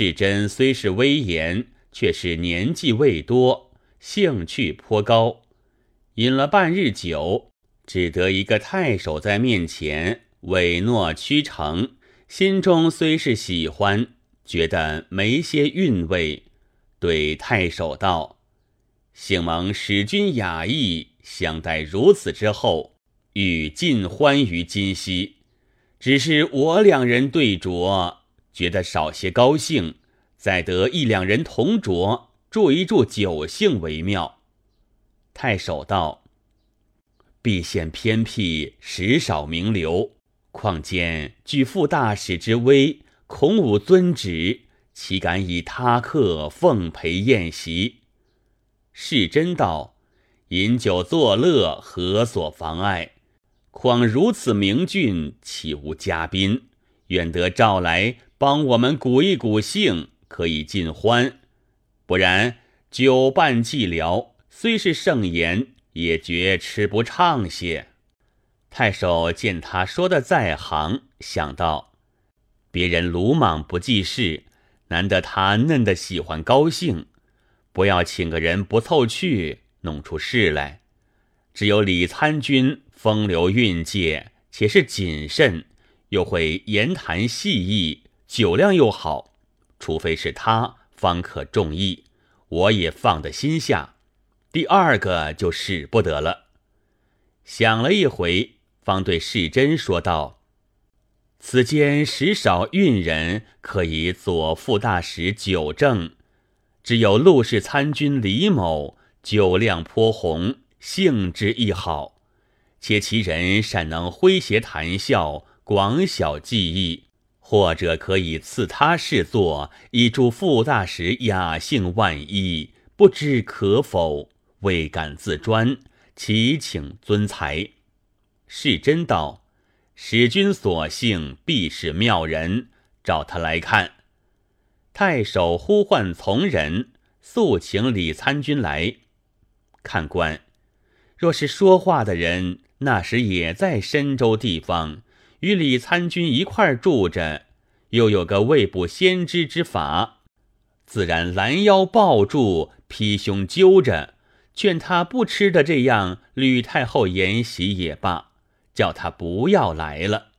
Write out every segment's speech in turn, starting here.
世真虽是威严，却是年纪未多，兴趣颇高。饮了半日酒，只得一个太守在面前委诺屈成，心中虽是喜欢，觉得没些韵味，对太守道：“幸蒙使君雅意相待如此之后，欲尽欢于今夕。只是我两人对酌，觉得少些高兴，再得一两人同酌，助一助酒兴为妙。”太守道：“必县偏僻，时少名流，况兼据副大使之威，恐无尊旨，岂敢以他客奉陪宴席？”世真道：“饮酒作乐，何所妨碍？况如此明俊，岂无嘉宾？愿得召来，帮我们鼓一鼓兴，可以尽欢。不然，酒伴寂寥。”虽是盛筵，也觉吃不畅些。太守见他说的在行，想到别人鲁莽不记事，难得他嫩的喜欢高兴，不要请个人不凑去，弄出事来。只有李参军风流韵界，且是谨慎，又会言谈细意，酒量又好，除非是他，方可中意。我也放得心下。第二个就使不得了。想了一回，方对世真说道：“此间时少运人，可以左副大使九正。只有陆氏参军李某，酒量颇红，性质亦好，且其人善能诙谐谈笑，广晓技艺，或者可以赐他事做，以助副大使雅兴万一，不知可否？”未敢自专，祈请尊才。世真道：“使君所幸，必是妙人，找他来看。”太守呼唤从人，速请李参军来。看官，若是说话的人，那时也在深州地方，与李参军一块住着，又有个未卜先知之法，自然拦腰抱住，劈胸揪着。劝他不吃的这样，吕太后筵席也罢，叫他不要来了。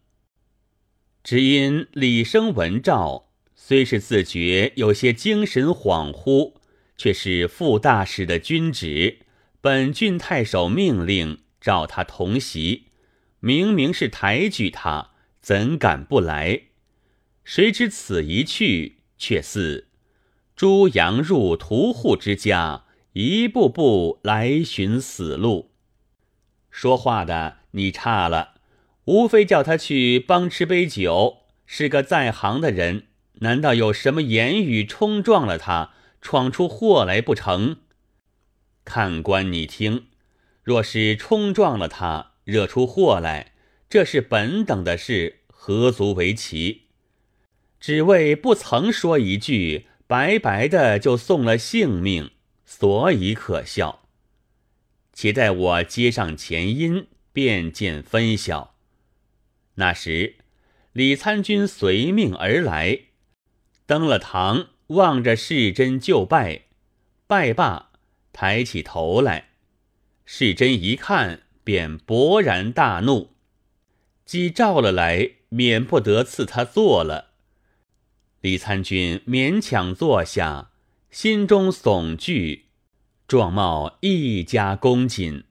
只因李生闻诏，虽是自觉有些精神恍惚，却是副大使的君旨，本郡太守命令召他同席，明明是抬举他，怎敢不来？谁知此一去，却似猪羊入屠户之家。一步步来寻死路，说话的你差了，无非叫他去帮吃杯酒，是个在行的人，难道有什么言语冲撞了他，闯出祸来不成？看官你听，若是冲撞了他，惹出祸来，这是本等的事，何足为奇？只为不曾说一句，白白的就送了性命。所以可笑。且待我接上前因，便见分晓。那时，李参军随命而来，登了堂，望着世真就拜。拜罢，抬起头来，世真一看，便勃然大怒，既召了来，免不得赐他坐了。李参军勉强坐下。心中悚惧，状貌愈加恭谨。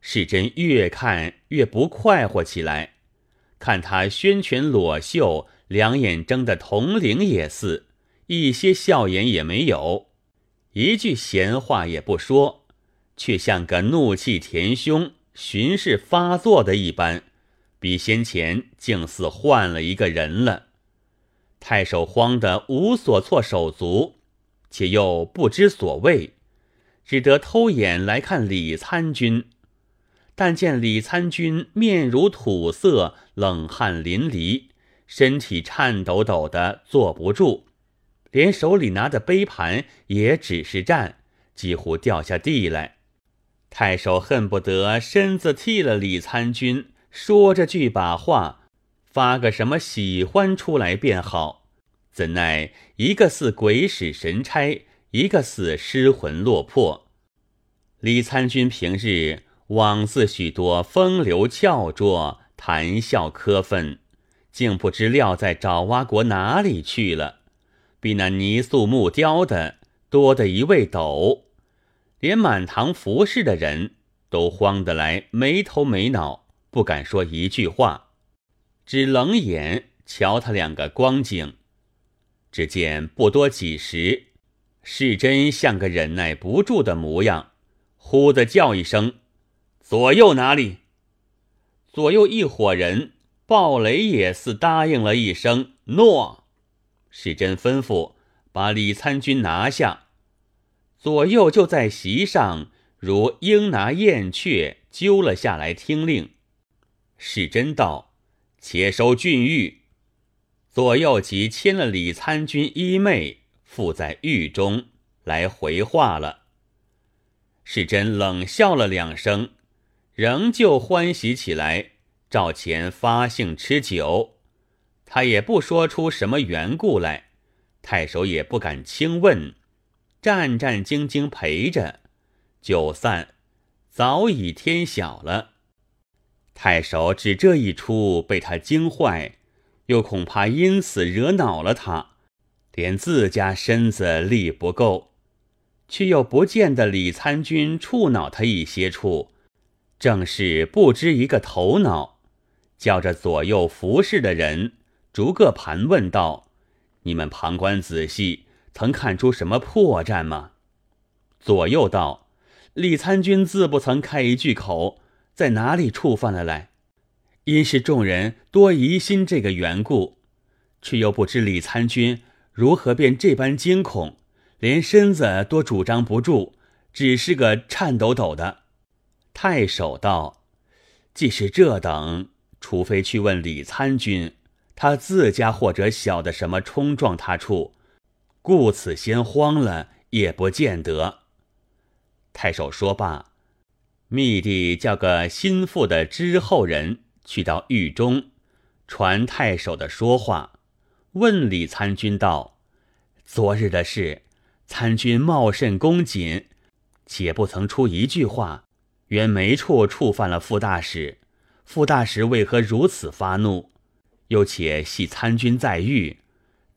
世真越看越不快活起来，看他宣拳裸袖，两眼睁得铜铃也似，一些笑颜也没有，一句闲话也不说，却像个怒气填胸、巡视发作的一般，比先前竟似换了一个人了。太守慌得无所措手足。且又不知所谓，只得偷眼来看李参军。但见李参军面如土色，冷汗淋漓，身体颤抖抖的坐不住，连手里拿的杯盘也只是站，几乎掉下地来。太守恨不得身子替了李参军，说着句把话，发个什么喜欢出来便好。怎奈一个似鬼使神差，一个似失魂落魄。李参军平日枉自许多风流俏拙，谈笑磕分，竟不知撂在爪哇国哪里去了，比那泥塑木雕的多得一位斗，连满堂服侍的人都慌得来没头没脑，不敢说一句话，只冷眼瞧他两个光景。只见不多几时，世真像个忍耐不住的模样，呼的叫一声：“左右哪里？”左右一伙人，鲍雷也似答应了一声：“诺。”世真吩咐把李参军拿下，左右就在席上如鹰拿燕雀，揪了下来听令。世真道：“且收郡狱。”左右即牵了李参军衣袂，附在狱中来回话了。世真冷笑了两声，仍旧欢喜起来，照前发兴吃酒。他也不说出什么缘故来，太守也不敢轻问，战战兢兢陪着。酒散，早已天晓了。太守只这一出，被他惊坏。又恐怕因此惹恼了他，连自家身子力不够，却又不见得李参军触恼他一些处，正是不知一个头脑，叫着左右服侍的人逐个盘问道：“你们旁观仔细，曾看出什么破绽吗？”左右道：“李参军自不曾开一句口，在哪里触犯了来？”因是众人多疑心这个缘故，却又不知李参军如何便这般惊恐，连身子都主张不住，只是个颤抖抖的。太守道：“既是这等，除非去问李参军，他自家或者晓得什么冲撞他处，故此先慌了，也不见得。”太守说罢，密地叫个心腹的知后人。去到狱中，传太守的说话，问李参军道：“昨日的事，参军茂甚恭谨，且不曾出一句话，原没处触犯了傅大使。傅大使为何如此发怒？又且系参军在狱，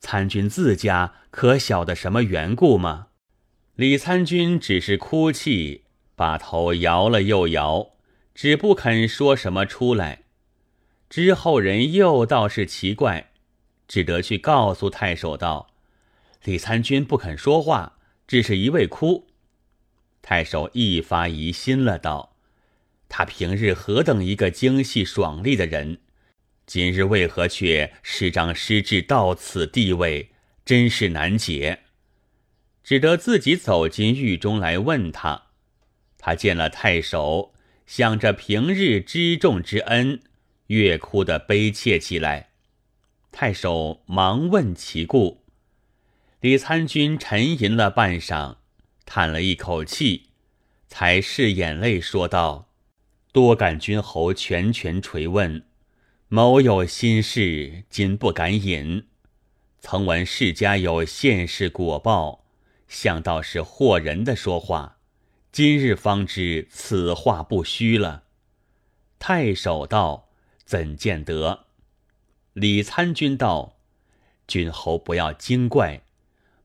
参军自家可晓得什么缘故吗？”李参军只是哭泣，把头摇了又摇，只不肯说什么出来。之后人又倒是奇怪，只得去告诉太守道：“李参军不肯说话，只是一味哭。”太守一发疑心了，道：“他平日何等一个精细爽利的人，今日为何却失张失志到此地位，真是难解。”只得自己走进狱中来问他。他见了太守，想着平日知重之恩。越哭得悲切起来，太守忙问其故。李参军沉吟了半晌，叹了一口气，才拭眼泪说道：“多感君侯拳拳垂问，某有心事，今不敢隐。曾闻世家有现世果报，想到是惑人的说话，今日方知此话不虚了。”太守道。怎见得？李参军道：“君侯不要惊怪，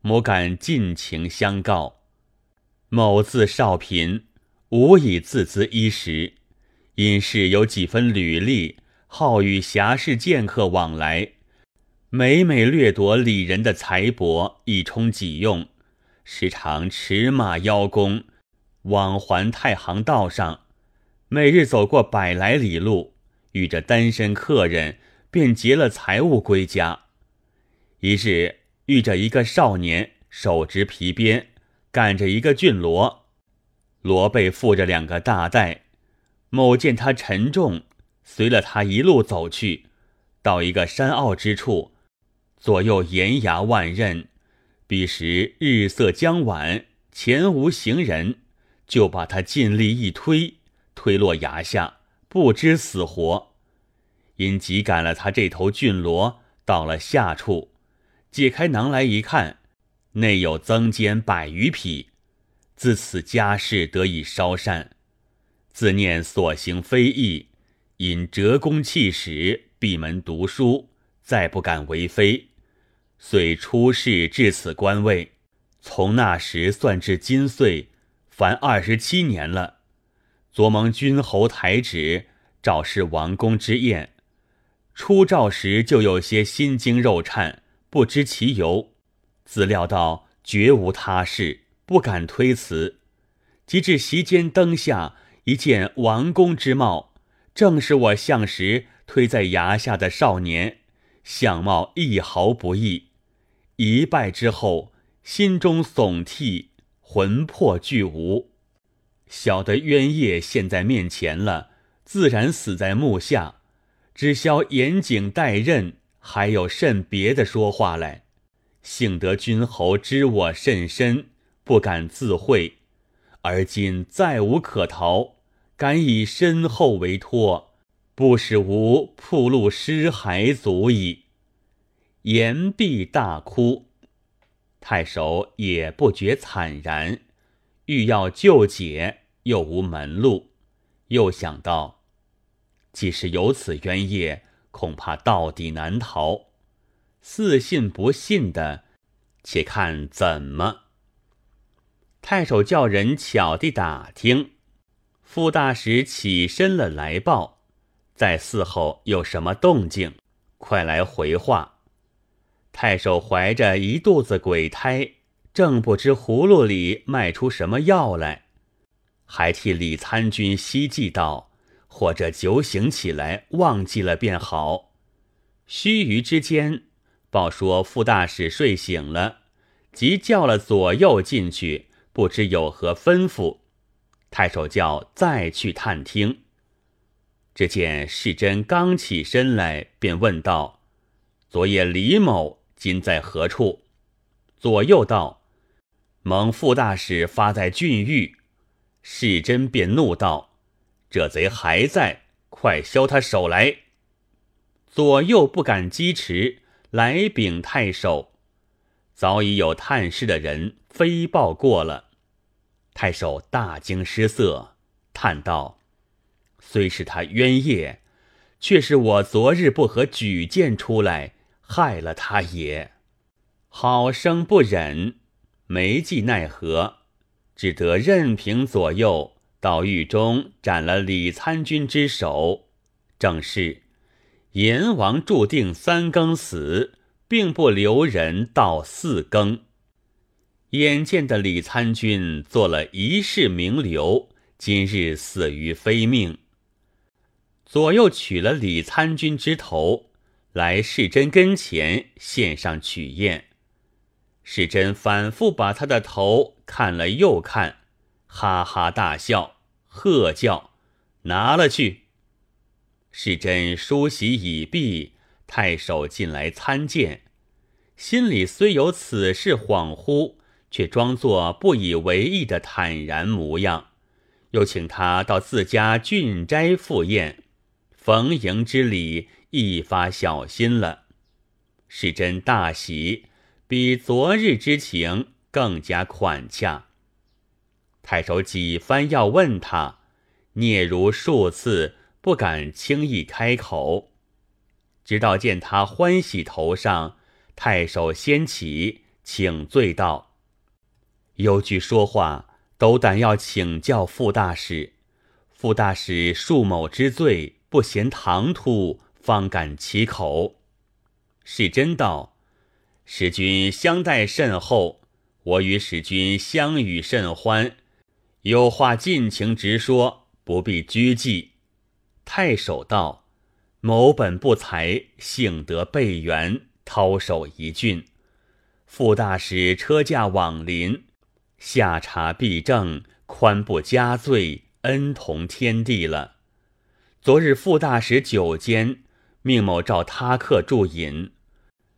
某敢尽情相告。某自少贫，无以自资衣食，因是有几分履历，好与侠士剑客往来，每每掠夺李人的财帛，以充己用，时常驰马邀功，往还太行道上，每日走过百来里路。”遇着单身客人，便劫了财物归家。一日遇着一个少年，手执皮鞭，赶着一个俊罗，罗背负着两个大袋。某见他沉重，随了他一路走去，到一个山坳之处，左右岩崖万仞。彼时日色将晚，前无行人，就把他尽力一推，推落崖下。不知死活，因急赶了他这头骏骡到了下处，解开囊来一看，内有增坚百余匹。自此家事得以稍善。自念所行非义，因折弓弃使，闭门读书，再不敢为非。遂出仕至此官位，从那时算至今岁，凡二十七年了。昨蒙君侯台旨，召示王公之宴。出诏时就有些心惊肉颤，不知其由。自料到绝无他事，不敢推辞。及至席间灯下，一见王公之貌，正是我相时推在崖下的少年，相貌一毫不异。一拜之后，心中悚惕，魂魄俱无。晓得冤业现在面前了，自然死在幕下。只消严谨待任，还有甚别的说话来？幸得君侯知我甚深，不敢自讳。而今再无可逃，敢以身后为托，不使吾铺路尸骸足矣。言毕大哭，太守也不觉惨然，欲要救解，又无门路，又想到。即使有此冤业，恐怕到底难逃。似信不信的，且看怎么。太守叫人巧地打听，傅大使起身了来报，在寺后有什么动静，快来回话。太守怀着一肚子鬼胎，正不知葫芦里卖出什么药来，还替李参军希冀道。或者酒醒起来忘记了便好。须臾之间，报说傅大使睡醒了，即叫了左右进去，不知有何吩咐。太守叫再去探听。只见世珍刚起身来，便问道：“昨夜李某今在何处？”左右道：“蒙副大使发在郡狱。”世珍便怒道。这贼还在，快削他手来！左右不敢击迟，来禀太守。早已有探视的人飞报过了。太守大惊失色，叹道：“虽是他冤业，却是我昨日不和举荐出来，害了他也。好生不忍，没计奈何，只得任凭左右。”到狱中斩了李参军之首，正是阎王注定三更死，并不留人到四更。眼见的李参军做了一世名流，今日死于非命。左右取了李参军之头来世珍跟前献上取验，世珍反复把他的头看了又看，哈哈大笑。喝叫，拿了去。世珍梳洗已毕，太守进来参见，心里虽有此事恍惚，却装作不以为意的坦然模样。又请他到自家郡斋赴宴，逢迎之礼一发小心了。世珍大喜，比昨日之情更加款洽。太守几番要问他，聂如数次，不敢轻易开口。直到见他欢喜头上，太守先起请罪道：“有句说话，斗胆要请教傅大使。傅大使恕某之罪，不嫌唐突，方敢启口。”是真道：“使君相待甚厚，我与使君相与甚欢。”有话尽情直说，不必拘忌。太守道：“某本不才，幸得备援，掏手一郡。傅大使车驾往临，下察必正，宽不加罪，恩同天地了。昨日傅大使酒间，命某召他客助饮。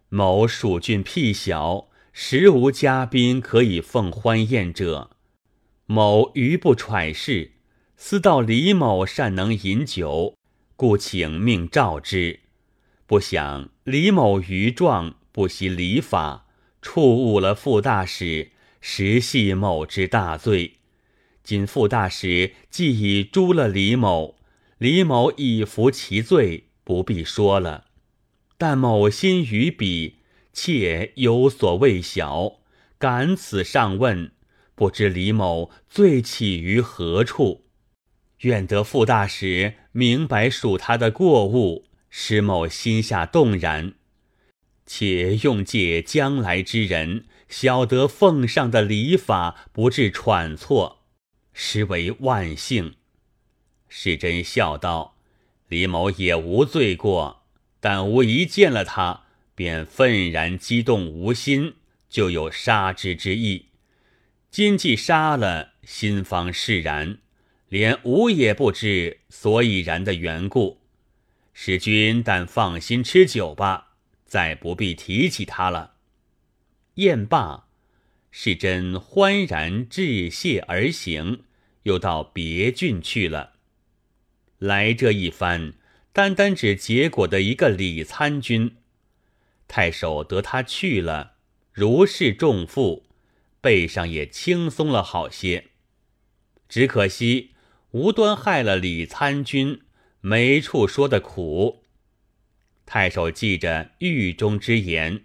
某蜀郡僻小，实无嘉宾可以奉欢宴者。”某余不揣事，思道李某善能饮酒，故请命召之。不想李某愚壮，不惜礼法，触误了傅大使，实系某之大罪。今傅大使既已诛了李某，李某已服其罪，不必说了。但某心于彼，妾有所未晓，敢此上问，不知李某罪起于何处？愿得傅大使明白属他的过误，使某心下动然。且用借将来之人，晓得奉上的礼法，不致喘错。实为万幸。世真笑道：“李某也无罪过，但吾一见了他，便愤然激动无心，就有杀之之意。今既杀了，心方释然，连吾也不知所以然的缘故。使君但放心吃酒吧，再不必提起他了。”宴罢，世真欢然致谢而行。又到别郡去了。来这一番，单单只结果的一个李参军，太守得他去了，如释重负，背上也轻松了好些。只可惜无端害了李参军，没处说的苦。太守记着狱中之言，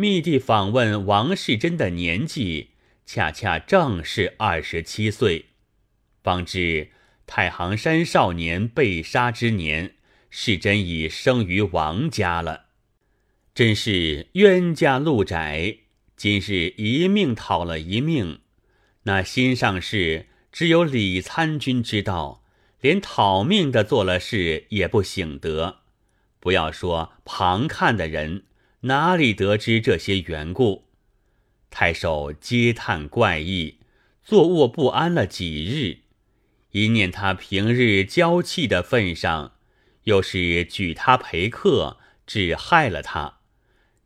密地访问王世贞的年纪，恰恰正是二十七岁。方知太行山少年被杀之年，世真已生于王家了。真是冤家路窄，今日一命讨了一命，那心上事只有李参军知道，连讨命的做了事也不醒得。不要说旁看的人，哪里得知这些缘故？太守嗟叹怪异，坐卧不安了几日。一念他平日娇气的份上，又是举他陪客，只害了他，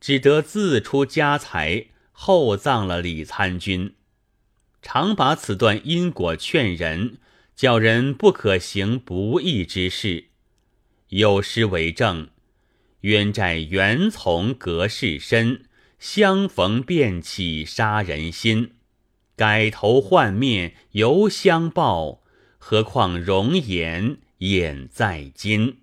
只得自出家财厚葬了李参军。常把此段因果劝人，叫人不可行不义之事。有诗为证：“冤债缘从隔世深，相逢便起杀人心。改头换面犹相报。”何况容颜眼在今。